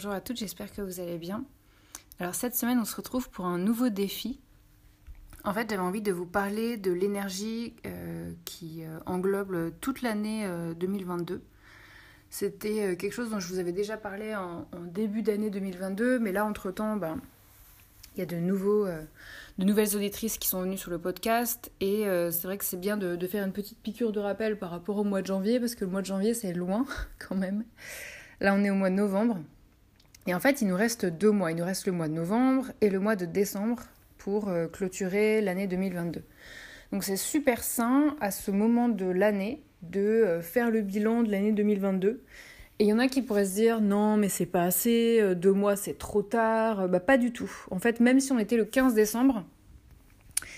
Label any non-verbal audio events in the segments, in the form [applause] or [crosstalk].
bonjour à toutes, j'espère que vous allez bien. Alors cette semaine, on se retrouve pour un nouveau défi. En fait, j'avais envie de vous parler de l'énergie euh, qui euh, englobe toute l'année 2022. Euh, C'était quelque chose dont je vous avais déjà parlé en, début d'année 2022, mais là, entre-temps, ben, il y a de, nouveaux, de nouvelles auditrices qui sont venues sur le podcast, et c'est vrai que c'est bien de, faire une petite piqûre de rappel par rapport au mois de janvier, parce que le mois de janvier, c'est loin [laughs] quand même. Là, on est au mois de novembre. Et en fait, il nous reste deux mois. Il nous reste le mois de novembre et le mois de décembre pour euh, clôturer l'année 2022. Donc c'est super sain à ce moment de l'année de euh, faire le bilan de l'année 2022. Et il y en a qui pourraient se dire non mais c'est pas assez, euh, deux mois c'est trop tard. Bah pas du tout. En fait même si on était le 15 décembre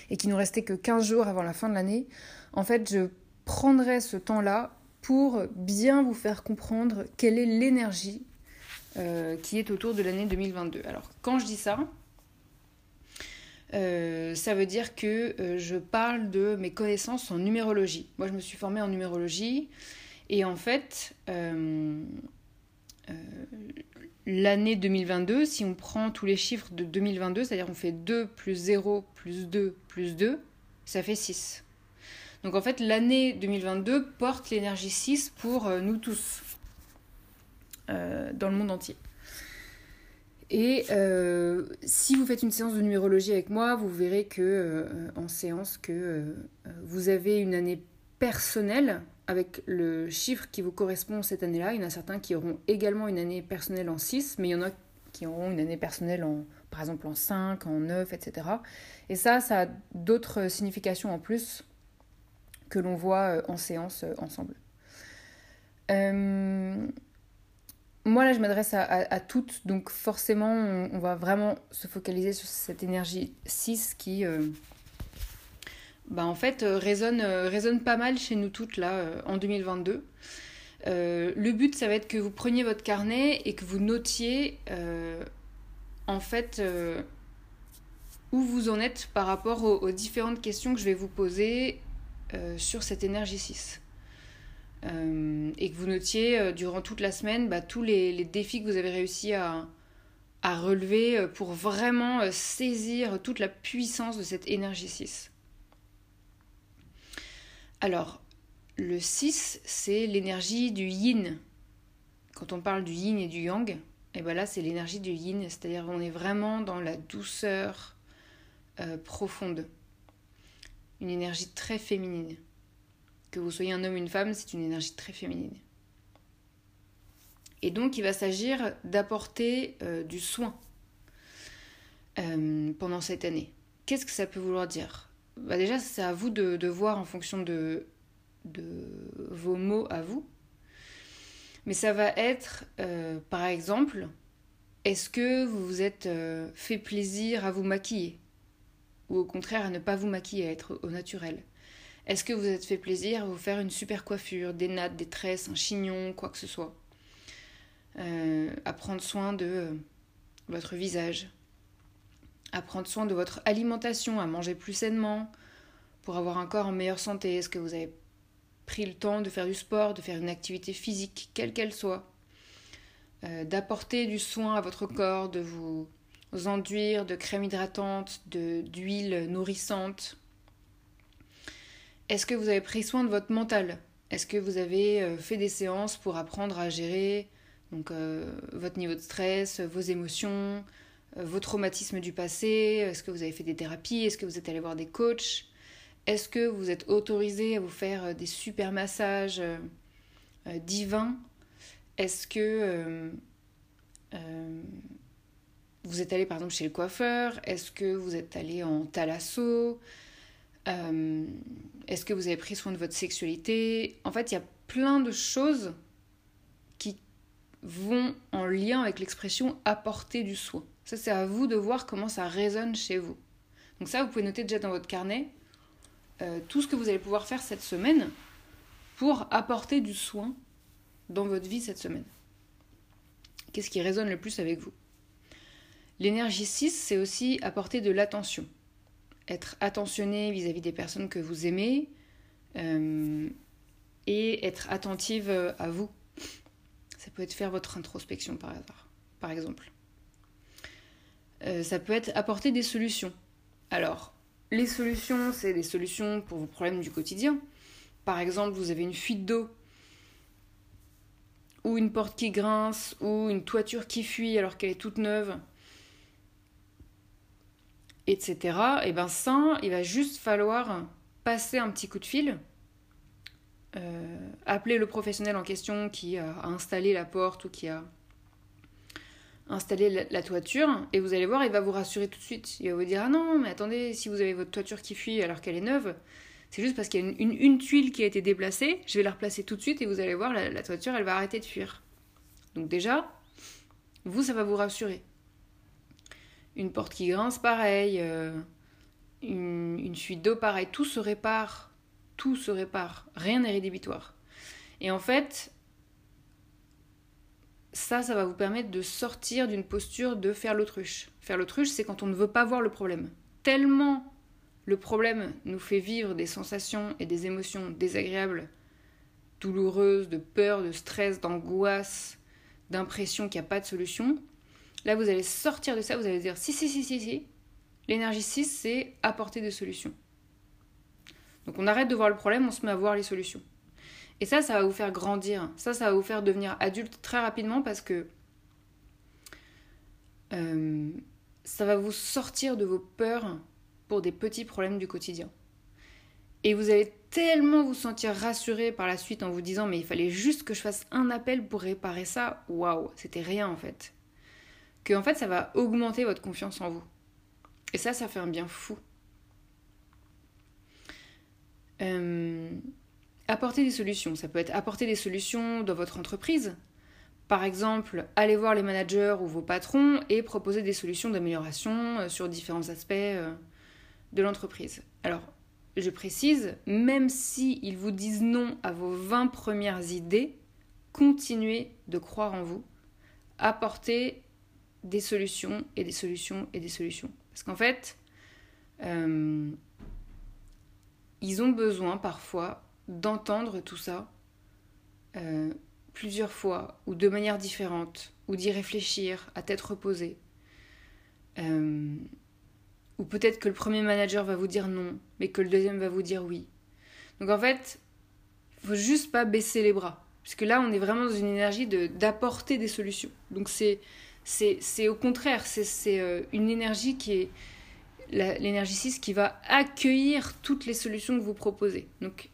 et qu'il nous restait que 15 jours avant la fin de l'année, en fait je prendrais ce temps-là pour bien vous faire comprendre quelle est l'énergie euh, qui est autour de l'année 2022. Alors quand je dis ça, euh, ça veut dire que euh, je parle de mes connaissances en numérologie. Moi, je me suis formée en numérologie et en fait, l'année 2022, si on prend tous les chiffres de 2022, c'est-à-dire on fait 2 plus 0 plus 2 plus 2, ça fait 6. Donc en fait, l'année 2022 porte l'énergie 6 pour nous tous. Euh, dans le monde entier. Et euh, si vous faites une séance de numérologie avec moi, vous verrez que euh, en séance que vous avez une année personnelle avec le chiffre qui vous correspond cette année-là. Il y en a certains qui auront également une année personnelle en 6, mais il y en a qui auront une année personnelle en, par exemple en 5, en 9, etc. Et ça, ça a d'autres significations en plus que l'on voit en séance ensemble. Moi, là, je m'adresse à, toutes, donc forcément, on, va vraiment se focaliser sur cette énergie 6 qui, euh, bah, en fait, euh, résonne, euh, résonne pas mal chez nous toutes, là, en 2022. le but, ça va être que vous preniez votre carnet et que vous notiez, en fait, où vous en êtes par rapport aux, aux, différentes questions que je vais vous poser sur cette énergie 6. Euh, et que vous notiez euh, durant toute la semaine bah, tous les, défis que vous avez réussi à, relever euh, pour vraiment saisir toute la puissance de cette énergie 6. Alors, le 6, c'est l'énergie du yin. Quand on parle du yin et du yang, et eh ben là, c'est l'énergie du yin, c'est-à-dire qu'on est vraiment dans la douceur profonde. Une énergie très féminine. Que vous soyez un homme ou une femme, c'est une énergie très féminine. Et donc, il va s'agir d'apporter euh, du soin euh, pendant cette année. Qu'est-ce que ça peut vouloir dire? Bah Déjà, c'est à vous de, voir en fonction de, vos mots à vous. Mais ça va être, euh, par exemple, est-ce que vous vous êtes fait plaisir à vous maquiller? Ou au contraire, à ne pas vous maquiller, à être au naturel? Est-ce que vous êtes fait plaisir à vous faire une super coiffure, des nattes, des tresses, un chignon, quoi que ce soit? Euh, À prendre soin de euh, votre visage, à prendre soin de votre alimentation, à manger plus sainement, pour avoir un corps en meilleure santé. Est-ce que vous avez pris le temps de faire du sport, de faire une activité physique, quelle qu'elle soit? Euh, D'apporter du soin à votre corps, de vous enduire de crème hydratante, d'huile nourrissante est-ce que vous avez pris soin de votre mental? Est-ce que vous avez euh, fait des séances pour apprendre à gérer euh, votre niveau de stress, vos émotions, vos traumatismes du passé? Est-ce que vous avez fait des thérapies? Est-ce que vous êtes allé voir des coachs? Est-ce que vous êtes autorisé à vous faire des super massages divins? Est-ce que vous êtes allé par exemple chez le coiffeur? Est-ce que vous êtes allé en thalasso? Euh, Est-ce que vous avez pris soin de votre sexualité? En fait, il y a plein de choses qui vont en lien avec l'expression apporter du soin. Ça, c'est à vous de voir comment ça résonne chez vous. Donc ça, vous pouvez noter déjà dans votre carnet euh, tout ce que vous allez pouvoir faire cette semaine pour apporter du soin dans votre vie cette semaine. Qu'est-ce qui résonne le plus avec vous? L'énergie 6, c'est aussi apporter de l'attention. Être attentionné vis-à-vis des personnes que vous aimez euh, et être attentive à vous. Ça peut être faire votre introspection par exemple. Euh, ça peut être apporter des solutions. Alors, les solutions, c'est des solutions pour vos problèmes du quotidien. Par exemple, vous avez une fuite d'eau, ou une porte qui grince, ou une toiture qui fuit alors qu'elle est toute neuve etc. Et ben ça, il va juste falloir passer un petit coup de fil, euh, appeler le professionnel en question qui a installé la porte ou qui a installé la, toiture, et vous allez voir, il va vous rassurer tout de suite. Il va vous dire Ah non, mais attendez, si vous avez votre toiture qui fuit alors qu'elle est neuve, c'est juste parce qu'il y a une, tuile qui a été déplacée, je vais la replacer tout de suite et vous allez voir, la toiture, elle va arrêter de fuir. Donc déjà, vous, ça va vous rassurer. Une porte qui grince, pareil. Euh, une, fuite d'eau, pareil. Tout se répare. Tout se répare. Rien n'est rédhibitoire. Et en fait, ça, ça va vous permettre de sortir d'une posture de faire l'autruche. Faire l'autruche, c'est quand on ne veut pas voir le problème. Tellement le problème nous fait vivre des sensations et des émotions désagréables, douloureuses, de peur, de stress, d'angoisse, d'impression qu'il n'y a pas de solution, Là, vous allez sortir de ça, vous allez dire si, si, si, si, si. L'énergie 6, c'est apporter des solutions. Donc on arrête de voir le problème, on se met à voir les solutions. Et ça, ça va vous faire grandir. Ça, ça va vous faire devenir adulte très rapidement parce que euh, ça va vous sortir de vos peurs pour des petits problèmes du quotidien. Et vous allez tellement vous sentir rassuré par la suite en vous disant mais il fallait juste que je fasse un appel pour réparer ça. Waouh, c'était rien en fait que en fait ça va augmenter votre confiance en vous. Et ça, ça fait un bien fou. Euh, apporter des solutions, ça peut être apporter des solutions dans votre entreprise. Par exemple, aller voir les managers ou vos patrons et proposer des solutions d'amélioration euh, sur différents aspects euh, de l'entreprise. Alors, je précise, même si ils vous disent non à vos 20 premières idées, continuez de croire en vous. Apportez des solutions et des solutions et des solutions. Parce qu'en fait, euh, ils ont besoin parfois d'entendre tout ça euh, plusieurs fois ou de manière différente ou d'y réfléchir à tête reposée. Euh, ou peut-être que le premier manager va vous dire non, mais que le deuxième va vous dire oui. Donc en fait, faut juste pas baisser les bras. Puisque là, on est vraiment dans une énergie d'apporter des solutions. Donc c'est c'est au contraire, c'est euh, une énergie qui est l'énergie 6 qui va accueillir toutes les solutions que vous proposez. Donc,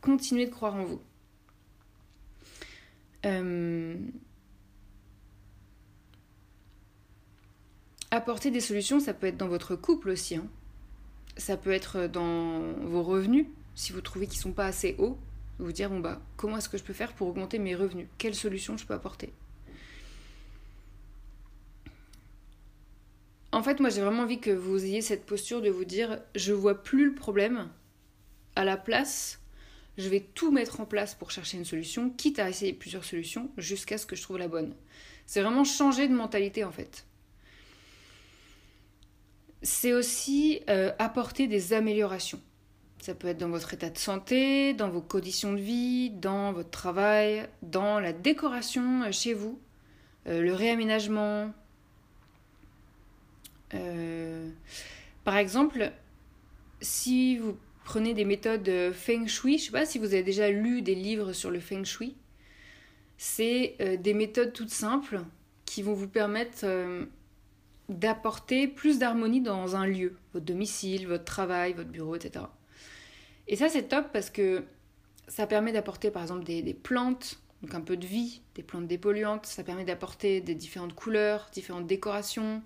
continuez de croire en vous. Euh, apporter des solutions, ça peut être dans votre couple aussi. Hein. Ça peut être dans vos revenus, si vous trouvez qu'ils ne sont pas assez hauts. Vous dire, bon bah, comment est-ce que je peux faire pour augmenter mes revenus? Quelle solution je peux apporter? En fait, moi j'ai vraiment envie que vous ayez cette posture de vous dire je vois plus le problème. À la place, je vais tout mettre en place pour chercher une solution, quitte à essayer plusieurs solutions jusqu'à ce que je trouve la bonne. C'est vraiment changer de mentalité en fait. C'est aussi euh, apporter des améliorations. Ça peut être dans votre état de santé, dans vos conditions de vie, dans votre travail, dans la décoration euh, chez vous, euh, le réaménagement, euh, par exemple, si vous prenez des méthodes feng shui, je ne sais pas si vous avez déjà lu des livres sur le feng shui, c'est euh, des méthodes toutes simples qui vont vous permettre euh, d'apporter plus d'harmonie dans un lieu, votre domicile, votre travail, votre bureau, etc. Et ça, c'est top parce que ça permet d'apporter par exemple des, plantes, donc un peu de vie, des plantes dépolluantes, ça permet d'apporter des différentes couleurs, différentes décorations.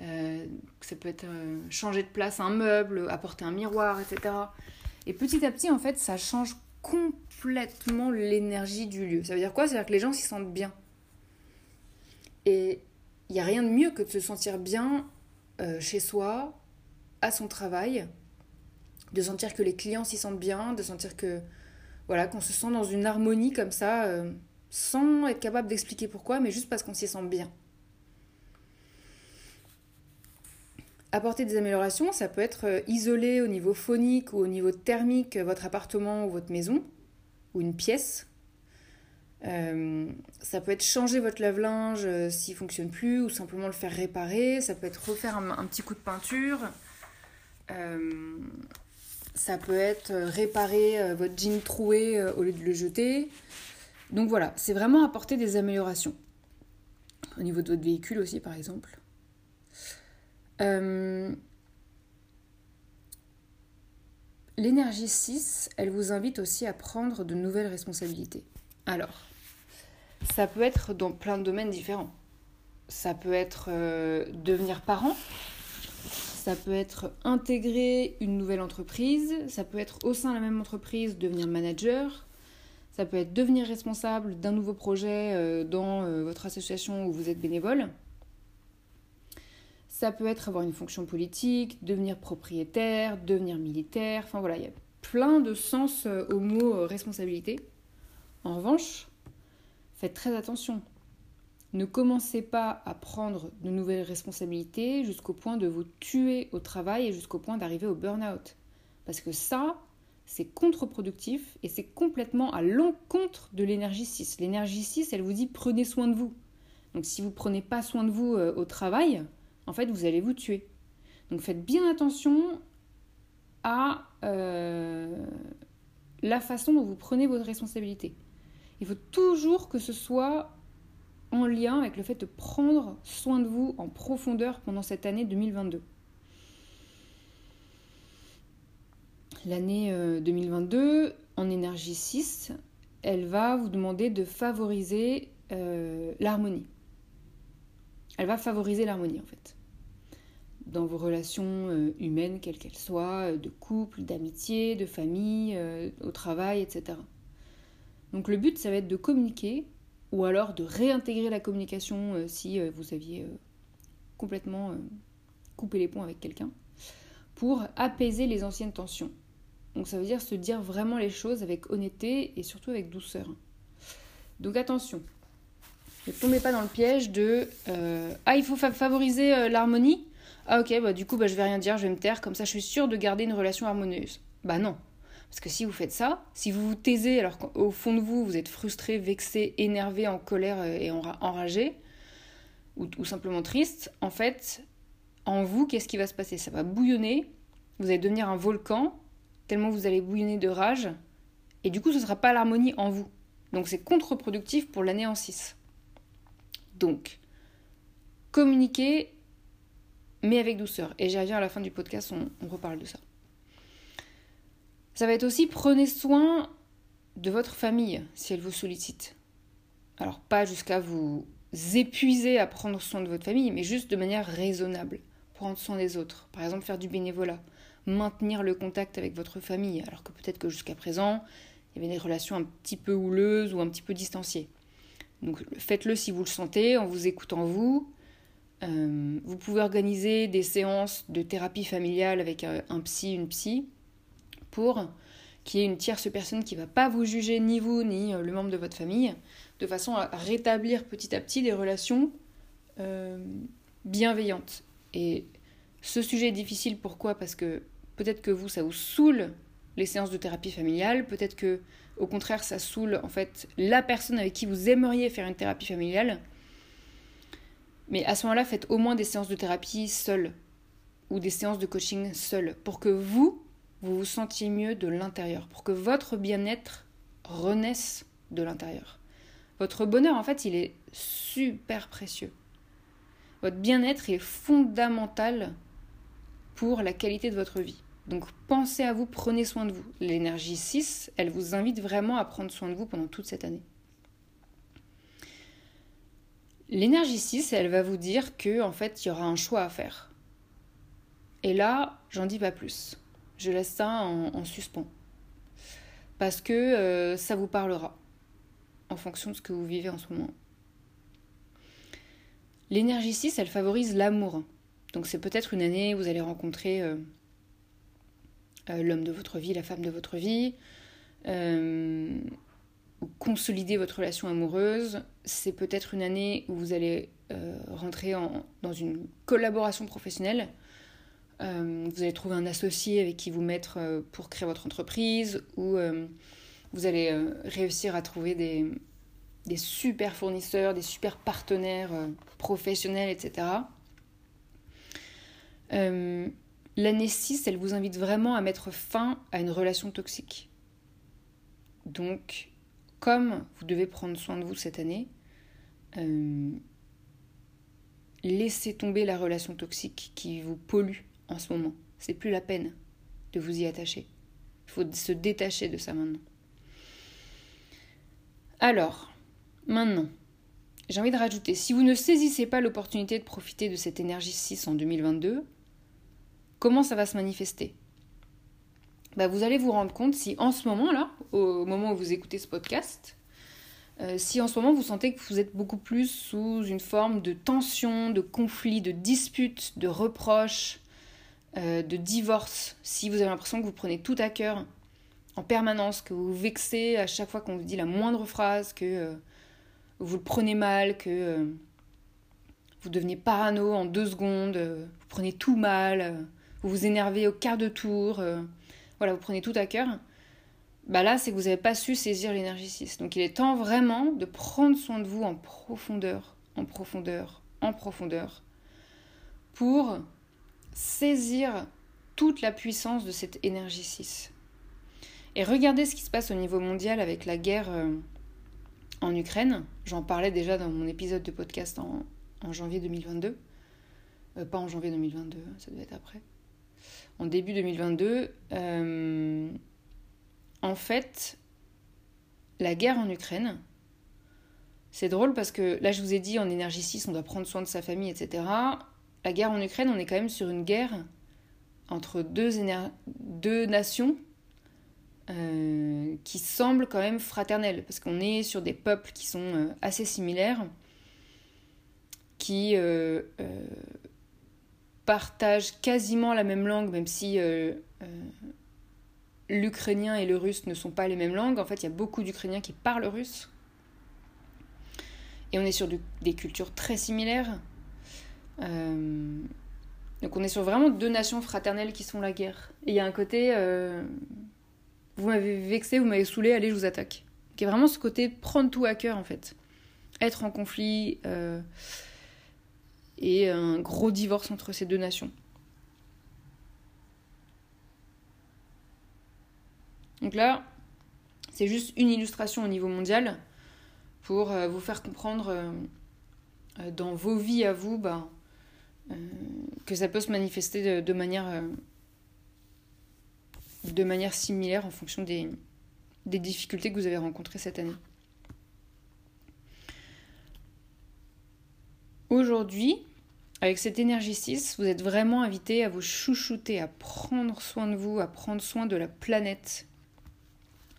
Euh, ça peut être euh, changer de place un meuble, apporter un miroir, etc. Et petit à petit, en fait, ça change complètement l'énergie du lieu. Ça veut dire quoi? Ça veut dire que les gens s'y sentent bien. Et il n'y a rien de mieux que de se sentir bien euh, chez soi, à son travail, de sentir que les clients s'y sentent bien, de sentir que voilà qu'on se sent dans une harmonie comme ça, euh, sans être capable d'expliquer pourquoi, mais juste parce qu'on s'y sent bien. Apporter des améliorations, ça peut être euh, isoler au niveau phonique ou au niveau thermique votre appartement ou votre maison, ou une pièce, euh, ça peut être changer votre lave-linge euh, s'il fonctionne plus ou simplement le faire réparer. Ça peut être refaire un, petit coup de peinture. Euh, ça peut être réparer votre jean troué au lieu de le jeter. Donc voilà, c'est vraiment apporter des améliorations. Au niveau de votre véhicule aussi, par exemple. L'énergie 6, elle vous invite aussi à prendre de nouvelles responsabilités. Alors, ça peut être dans plein de domaines différents. Ça peut être euh, devenir parent, ça peut être intégrer une nouvelle entreprise, ça peut être au sein de la même entreprise devenir manager, ça peut être devenir responsable d'un nouveau projet euh, dans euh, votre association où vous êtes bénévole. Ça peut être avoir une fonction politique, devenir propriétaire, devenir militaire, enfin voilà, il y a plein de sens au mot responsabilité. En revanche, Faites très attention. Ne commencez pas à prendre de nouvelles responsabilités jusqu'au point de vous tuer au travail et jusqu'au point d'arriver au burn-out. Parce que ça, c'est contre-productif et c'est complètement à l'encontre de l'énergie 6. L'énergie 6, elle vous dit prenez soin de vous. Donc si vous ne prenez pas soin de vous euh, au travail, en fait, vous allez vous tuer. Donc faites bien attention à euh, la façon dont vous prenez votre responsabilité. Il faut toujours que ce soit en lien avec le fait de prendre soin de vous en profondeur pendant cette année 2022. L'année 2022, euh, en énergie 6, elle va vous demander de favoriser euh, l'harmonie. Elle va favoriser l'harmonie en fait. Dans vos relations euh, humaines, quelles qu'elles soient, de couple, d'amitié, de famille, au travail, etc. Donc le but, ça va être de communiquer ou alors de réintégrer la communication euh, si euh, vous aviez euh, complètement coupé les ponts avec quelqu'un pour apaiser les anciennes tensions. Donc ça veut dire se dire vraiment les choses avec honnêteté et surtout avec douceur. Donc attention, ne tombez pas dans le piège de ah il faut favoriser l'harmonie. Ah ok bah du coup bah, je vais rien dire, je vais me taire comme ça je suis sûre de garder une relation harmonieuse. Bah non, parce que si vous faites ça, si vous vous taisez alors qu'au fond de vous, vous êtes frustré, vexé, énervé, en colère euh, et enragé, ou, simplement triste, en fait, en vous, qu'est-ce qui va se passer? Ça va bouillonner, vous allez devenir un volcan, tellement vous allez bouillonner de rage, et du coup, ce ne sera pas l'harmonie en vous. Donc c'est contre-productif pour l'année en 6. Donc, communiquez, mais avec douceur. Et reviens à la fin du podcast, on reparle de ça. Ça va être aussi prenez soin de votre famille si elle vous sollicite. Alors pas jusqu'à vous épuiser à prendre soin de votre famille, mais juste de manière raisonnable. Prendre soin des autres. Par exemple faire du bénévolat. Maintenir le contact avec votre famille, alors que peut-être que jusqu'à présent, il y avait des relations un petit peu houleuses ou un petit peu distanciées. Donc faites-le si vous le sentez, en vous écoutant vous. Euh, vous pouvez organiser des séances de thérapie familiale avec euh, un psy, une psy, pour qu'il y ait une tierce personne qui ne va pas vous juger, ni vous, ni euh, le membre de votre famille, de façon à rétablir petit à petit des relations bienveillantes. Et ce sujet est difficile, pourquoi? Parce que peut-être que vous, ça vous saoule les séances de thérapie familiale, peut-être que au contraire, ça saoule en fait la personne avec qui vous aimeriez faire une thérapie familiale. Mais à ce moment-là, faites au moins des séances de thérapie seules ou des séances de coaching seules pour que vous, vous vous sentiez mieux de l'intérieur, pour que votre bien-être renaisse de l'intérieur. Votre bonheur, en fait, il est super précieux. Votre bien-être est fondamental pour la qualité de votre vie. Donc pensez à vous, prenez soin de vous. L'énergie 6, elle vous invite vraiment à prendre soin de vous pendant toute cette année. L'énergie 6, elle va vous dire que en fait, il y aura un choix à faire. Et là, j'en dis pas plus. Je laisse ça en, suspens. Parce que euh, ça vous parlera en fonction de ce que vous vivez en ce moment. L'énergie 6, elle favorise l'amour. Donc c'est peut-être une année où vous allez rencontrer euh, euh, l'homme de votre vie, la femme de votre vie, consolider votre relation amoureuse. C'est peut-être une année où vous allez rentrer dans une collaboration professionnelle. vous allez trouver un associé avec qui vous mettre pour créer votre entreprise ou vous allez réussir à trouver des, des super fournisseurs, des super partenaires euh, professionnels, etc. Euh, L'année 6, elle vous invite vraiment à mettre fin à une relation toxique. Donc, comme vous devez prendre soin de vous cette année, euh, laissez tomber la relation toxique qui vous pollue en ce moment. C'est plus la peine de vous y attacher. Il faut se détacher de ça maintenant. Alors, Maintenant, j'ai envie de rajouter, si vous ne saisissez pas l'opportunité de profiter de cette énergie 6 en 2022, comment ça va se manifester? Bah, Vous allez vous rendre compte si en ce moment-là, au moment où vous écoutez ce podcast, euh, si en ce moment vous sentez que vous êtes beaucoup plus sous une forme de tension, de conflit, de dispute, de reproche, euh, de divorce, si vous avez l'impression que vous prenez tout à cœur en permanence, que vous vous vexez à chaque fois qu'on vous dit la moindre phrase, que euh, vous le prenez mal, que vous devenez parano en deux secondes, vous prenez tout mal, vous vous énervez au quart de tour, voilà, vous prenez tout à cœur, bah là, c'est que vous n'avez pas su saisir l'énergie 6. Donc il est temps vraiment de prendre soin de vous en profondeur, en profondeur, en profondeur, pour saisir toute la puissance de cette énergie 6. Et regardez ce qui se passe au niveau mondial avec la guerre en Ukraine. J'en parlais déjà dans mon épisode de podcast en, janvier 2022. Euh, pas en janvier 2022, ça devait être après. En début 2022, euh, en fait, la guerre en Ukraine, c'est drôle parce que là, je vous ai dit, en énergie 6, on doit prendre soin de sa famille, etc. La guerre en Ukraine, on est quand même sur une guerre entre deux, deux nations euh, qui semble quand même fraternelle, parce qu'on est sur des peuples qui sont euh, assez similaires, qui euh, partagent quasiment la même langue, même si l'ukrainien et le russe ne sont pas les mêmes langues. En fait, il y a beaucoup d'Ukrainiens qui parlent russe. Et on est sur des cultures très similaires. donc on est sur vraiment deux nations fraternelles qui sont la guerre. Et il y a un côté vous m'avez vexé, vous m'avez saoulé, allez, je vous attaque. Qui est vraiment ce côté prendre tout à cœur en fait. Être en conflit euh, et un gros divorce entre ces deux nations. Donc là, c'est juste une illustration au niveau mondial pour euh, vous faire comprendre euh, dans vos vies à vous bah, que ça peut se manifester de manière de manière similaire en fonction des, des difficultés que vous avez rencontrées cette année. Aujourd'hui, avec cette énergie 6, vous êtes vraiment invité à vous chouchouter, à prendre soin de vous, à prendre soin de la planète.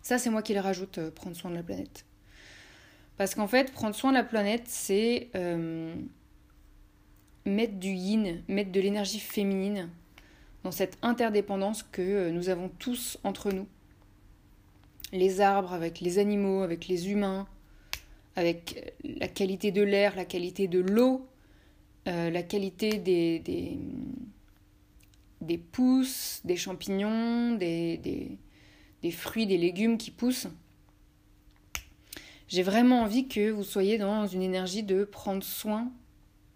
Ça, c'est moi qui le rajoute, euh, prendre soin de la planète. Parce qu'en fait, prendre soin de la planète, c'est euh, mettre du yin, mettre de l'énergie féminine dans cette interdépendance que euh, nous avons tous entre nous. Les arbres avec les animaux, avec les humains, avec la qualité de l'air, la qualité de l'eau, la qualité des, des, pousses, des champignons, des, des fruits, des légumes qui poussent. J'ai vraiment envie que vous soyez dans une énergie de prendre soin,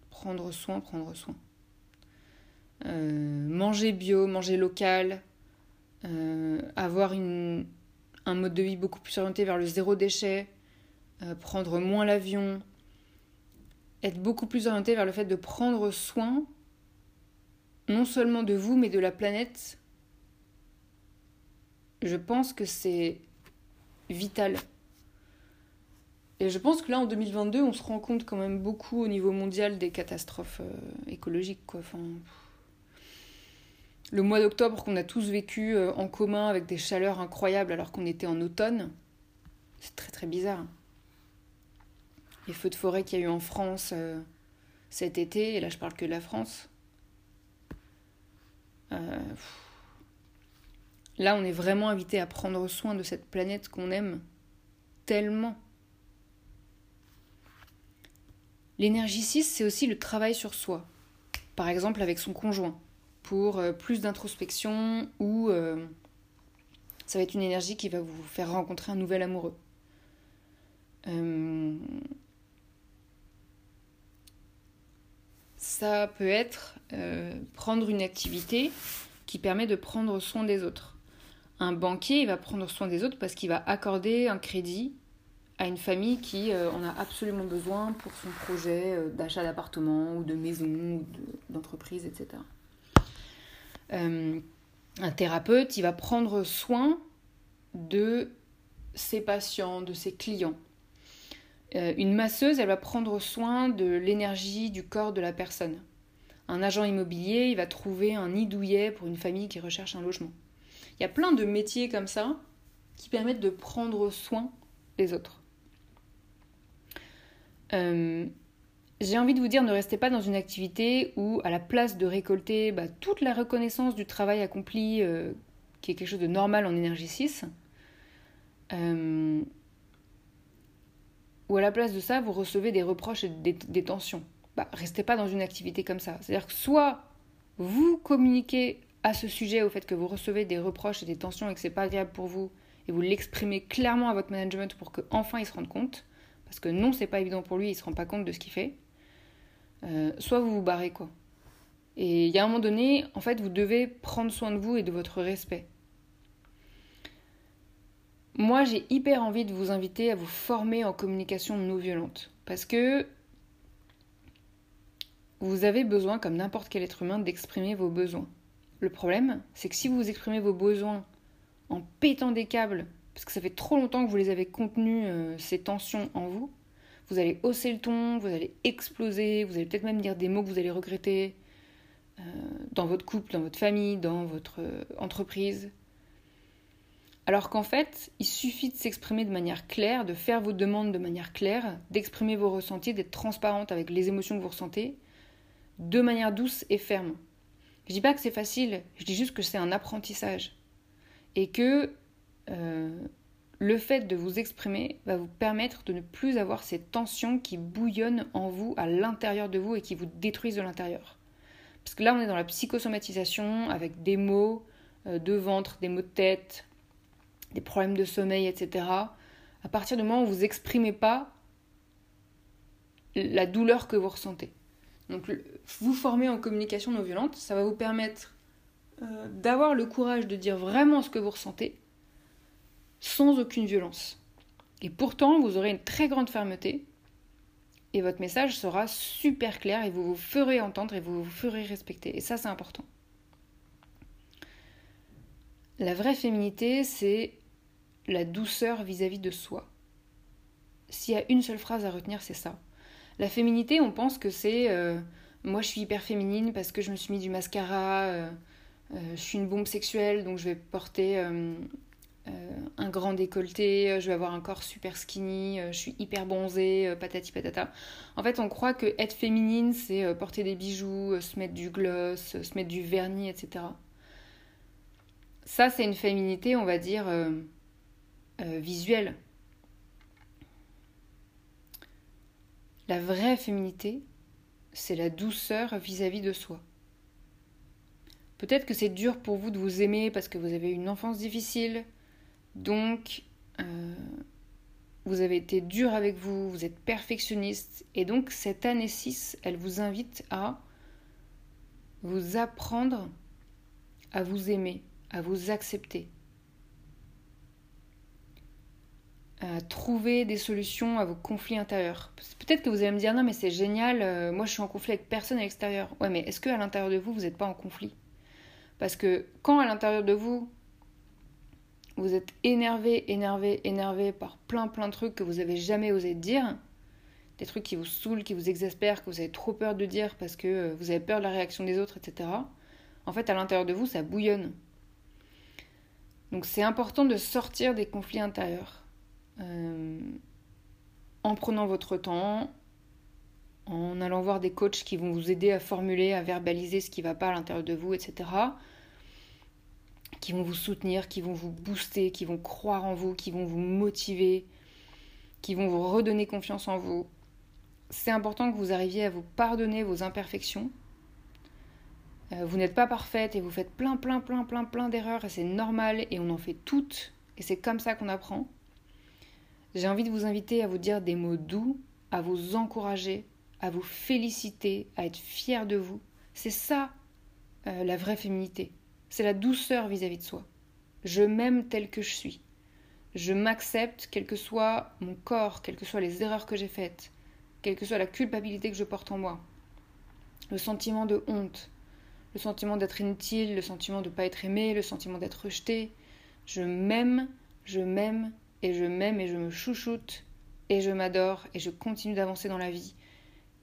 prendre soin, prendre soin. Euh, manger bio, manger local, euh, avoir un mode de vie beaucoup plus orienté vers le zéro déchet, euh, prendre moins l'avion, être beaucoup plus orienté vers le fait de prendre soin non seulement de vous, mais de la planète, je pense que c'est vital. Et je pense que là, en 2022, on se rend compte quand même beaucoup au niveau mondial des catastrophes euh, écologiques. Quoi. Le mois d'octobre qu'on a tous vécu euh, en commun avec des chaleurs incroyables alors qu'on était en automne, c'est très très bizarre. Les feux de forêt qu'il y a eu en France euh, cet été, et là je parle que de la France. Là, on est vraiment invité à prendre soin de cette planète qu'on aime tellement. L'énergie 6, c'est aussi le travail sur soi. Par exemple avec son conjoint, pour euh, plus d'introspection ou euh, ça va être une énergie qui va vous faire rencontrer un nouvel amoureux. Euh, ça peut être prendre une activité qui permet de prendre soin des autres. Un banquier, il va prendre soin des autres parce qu'il va accorder un crédit à une famille qui euh, en a absolument besoin pour son projet euh, d'achat d'appartement ou de maison ou d'entreprise, etc. Euh, un thérapeute, il va prendre soin de ses patients, de ses clients. une masseuse, elle va prendre soin de l'énergie du corps de la personne. Un agent immobilier, il va trouver un nid pour une famille qui recherche un logement. Il y a plein de métiers comme ça qui permettent de prendre soin des autres. Euh, j'ai envie de vous dire, ne restez pas dans une activité où, à la place de récolter bah, toute la reconnaissance du travail accompli, euh, qui est quelque chose de normal en énergie 6, euh, ou à la place de ça, vous recevez des reproches et des, tensions. Bah, restez pas dans une activité comme ça. C'est-à-dire que soit vous communiquez à ce sujet au fait que vous recevez des reproches et des tensions et que c'est pas agréable pour vous, et vous l'exprimez clairement à votre management pour qu'enfin ils se rendent compte, parce que non, c'est pas évident pour lui, il se rend pas compte de ce qu'il fait. Euh, soit vous vous barrez, quoi. Et il y a un moment donné, en fait, vous devez prendre soin de vous et de votre respect. Moi, j'ai hyper envie de vous inviter à vous former en communication non violente. Parce que vous avez besoin, comme n'importe quel être humain, d'exprimer vos besoins. Le problème, c'est que si vous exprimez vos besoins en pétant des câbles parce que ça fait trop longtemps que vous les avez contenus, euh, ces tensions en vous, vous allez hausser le ton, vous allez exploser, vous allez peut-être même dire des mots que vous allez regretter euh, dans votre couple, dans votre famille, dans votre euh, entreprise. Alors qu'en fait, il suffit de s'exprimer de manière claire, de faire vos demandes de manière claire, d'exprimer vos ressentis, d'être transparente avec les émotions que vous ressentez, de manière douce et ferme. Je dis pas que c'est facile, je dis juste que c'est un apprentissage. Et que euh, le fait de vous exprimer va vous permettre de ne plus avoir ces tensions qui bouillonnent en vous, à l'intérieur de vous et qui vous détruisent de l'intérieur. Parce que là, on est dans la psychosomatisation avec des mots euh, de ventre, des maux de tête, des problèmes de sommeil, etc. À partir du moment où vous exprimez pas la douleur que vous ressentez. Donc, vous former en communication non violente, ça va vous permettre euh, d'avoir le courage de dire vraiment ce que vous ressentez sans aucune violence. Et pourtant, vous aurez une très grande fermeté et votre message sera super clair et vous vous ferez entendre et vous vous ferez respecter. Et ça, c'est important. La vraie féminité, c'est la douceur vis-à-vis de soi. S'il y a une seule phrase à retenir, c'est ça. La féminité, on pense que c'est euh, moi je suis hyper féminine parce que je me suis mis du mascara, euh, euh, je suis une bombe sexuelle donc je vais porter un grand décolleté, je vais avoir un corps super skinny, je suis hyper bronzée, patati patata. En fait, on croit que être féminine, c'est porter des bijoux, se mettre du gloss, se mettre du vernis, etc. Ça, c'est une féminité, on va dire, visuelle. La vraie féminité, c'est la douceur vis-à-vis -vis de soi. Peut-être que c'est dur pour vous de vous aimer parce que vous avez une enfance difficile, donc, euh, vous avez été dur avec vous, vous êtes perfectionniste. Et donc, cette année 6, elle vous invite à vous apprendre à vous aimer, à vous accepter. À trouver des solutions à vos conflits intérieurs. Peut-être que vous allez me dire non mais c'est génial, euh, moi je suis en conflit avec personne à l'extérieur. Ouais mais est-ce que à l'intérieur de vous vous n'êtes pas en conflit? Parce que quand à l'intérieur de vous vous êtes énervé, énervé, énervé par plein plein de trucs que vous avez jamais osé dire, des trucs qui vous saoulent, qui vous exaspèrent, que vous avez trop peur de dire parce que euh, vous avez peur de la réaction des autres, etc. En fait, à l'intérieur de vous, ça bouillonne. Donc c'est important de sortir des conflits intérieurs. Euh, en prenant votre temps, en allant voir des coachs qui vont vous aider à formuler, à verbaliser ce qui ne va pas à l'intérieur de vous, etc. Qui vont vous soutenir, qui vont vous booster, qui vont croire en vous, qui vont vous motiver, qui vont vous redonner confiance en vous. C'est important que vous arriviez à vous pardonner vos imperfections. Euh, vous n'êtes pas parfaite et vous faites plein, plein, plein, plein, plein d'erreurs et c'est normal et on en fait toutes et c'est comme ça qu'on apprend. J'ai envie de vous inviter à vous dire des mots doux, à vous encourager, à vous féliciter, à être fier de vous. C'est ça euh, la vraie féminité. C'est la douceur vis-à-vis de soi. Je m'aime tel que je suis. Je m'accepte, quel que soit mon corps, quelles que soient les erreurs que j'ai faites, quelle que soit la culpabilité que je porte en moi, le sentiment de honte, le sentiment d'être inutile, le sentiment de ne pas être aimé, le sentiment d'être rejeté. Je m'aime, je m'aime et je m'aime et je me chouchoute et je m'adore et je continue d'avancer dans la vie.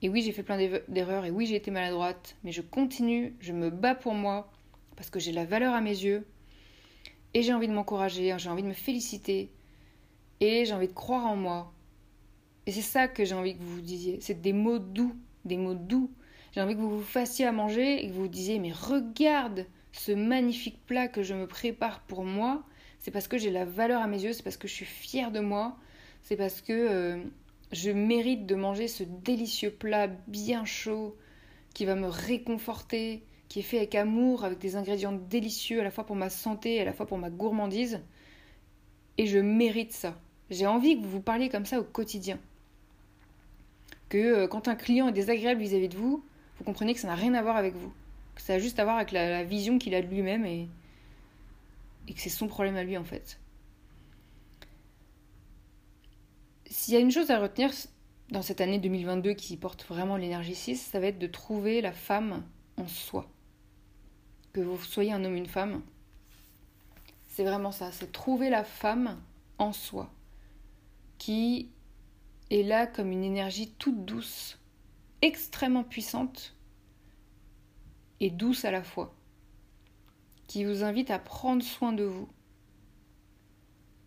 Et oui, j'ai fait plein d'erreurs et oui, j'ai été maladroite, mais je continue, je me bats pour moi parce que j'ai la valeur à mes yeux et j'ai envie de m'encourager, j'ai envie de me féliciter et j'ai envie de croire en moi. Et c'est ça que j'ai envie que vous vous disiez, c'est des mots doux, des mots doux. J'ai envie que vous vous fassiez à manger et que vous vous disiez mais regarde ce magnifique plat que je me prépare pour moi c'est parce que j'ai la valeur à mes yeux, c'est parce que je suis fière de moi, c'est parce que euh, je mérite de manger ce délicieux plat bien chaud qui va me réconforter, qui est fait avec amour, avec des ingrédients délicieux à la fois pour ma santé et à la fois pour ma gourmandise. Et je mérite ça. J'ai envie que vous vous parliez comme ça au quotidien. Que euh, quand un client est désagréable vis-à-vis de vous, vous comprenez que ça n'a rien à voir avec vous. Que ça a juste à voir avec la vision qu'il a de lui-même et, et que c'est son problème à lui en fait. S'il y a une chose à retenir dans cette année 2022 qui porte vraiment l'énergie 6, ça va être de trouver la femme en soi. Que vous soyez un homme une femme, c'est vraiment ça, c'est trouver la femme en soi, qui est là comme une énergie toute douce, extrêmement puissante et douce à la fois qui vous invite à prendre soin de vous.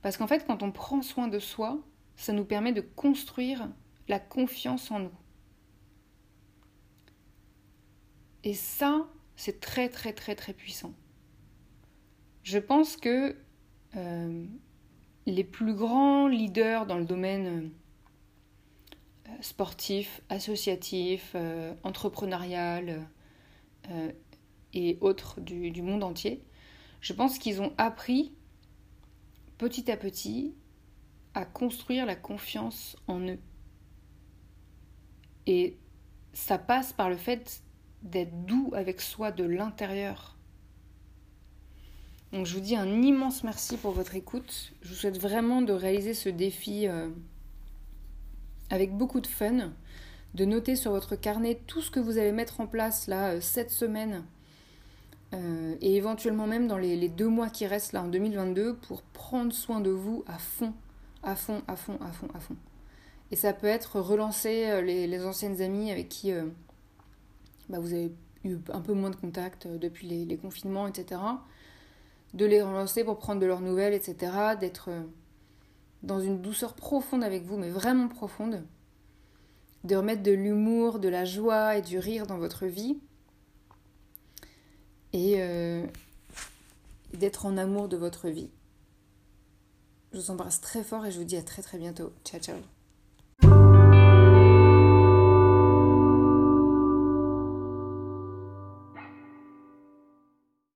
Parce qu'en fait, quand on prend soin de soi, ça nous permet de construire la confiance en nous. Et ça, c'est très très très très puissant. Je pense que euh, les plus grands leaders dans le domaine euh, sportif, associatif, euh, entrepreneurial, et autres du, monde entier, je pense qu'ils ont appris petit à petit à construire la confiance en eux. Et ça passe par le fait d'être doux avec soi de l'intérieur. Donc je vous dis un immense merci pour votre écoute. Je vous souhaite vraiment de réaliser ce défi euh, avec beaucoup de fun, de noter sur votre carnet tout ce que vous allez mettre en place là euh, cette semaine euh, et éventuellement même dans les, deux mois qui restent là en 2022 pour prendre soin de vous à fond, à fond, à fond, à fond, à fond. Et ça peut être relancer euh, les, anciennes amies avec qui euh, bah, vous avez eu un peu moins de contact depuis les, confinements, etc. De les relancer pour prendre de leurs nouvelles, etc. D'être dans une douceur profonde avec vous, mais vraiment profonde. De remettre de l'humour, de la joie et du rire dans votre vie et euh, d'être en amour de votre vie. Je vous embrasse très fort et je vous dis à très très bientôt. Ciao ciao.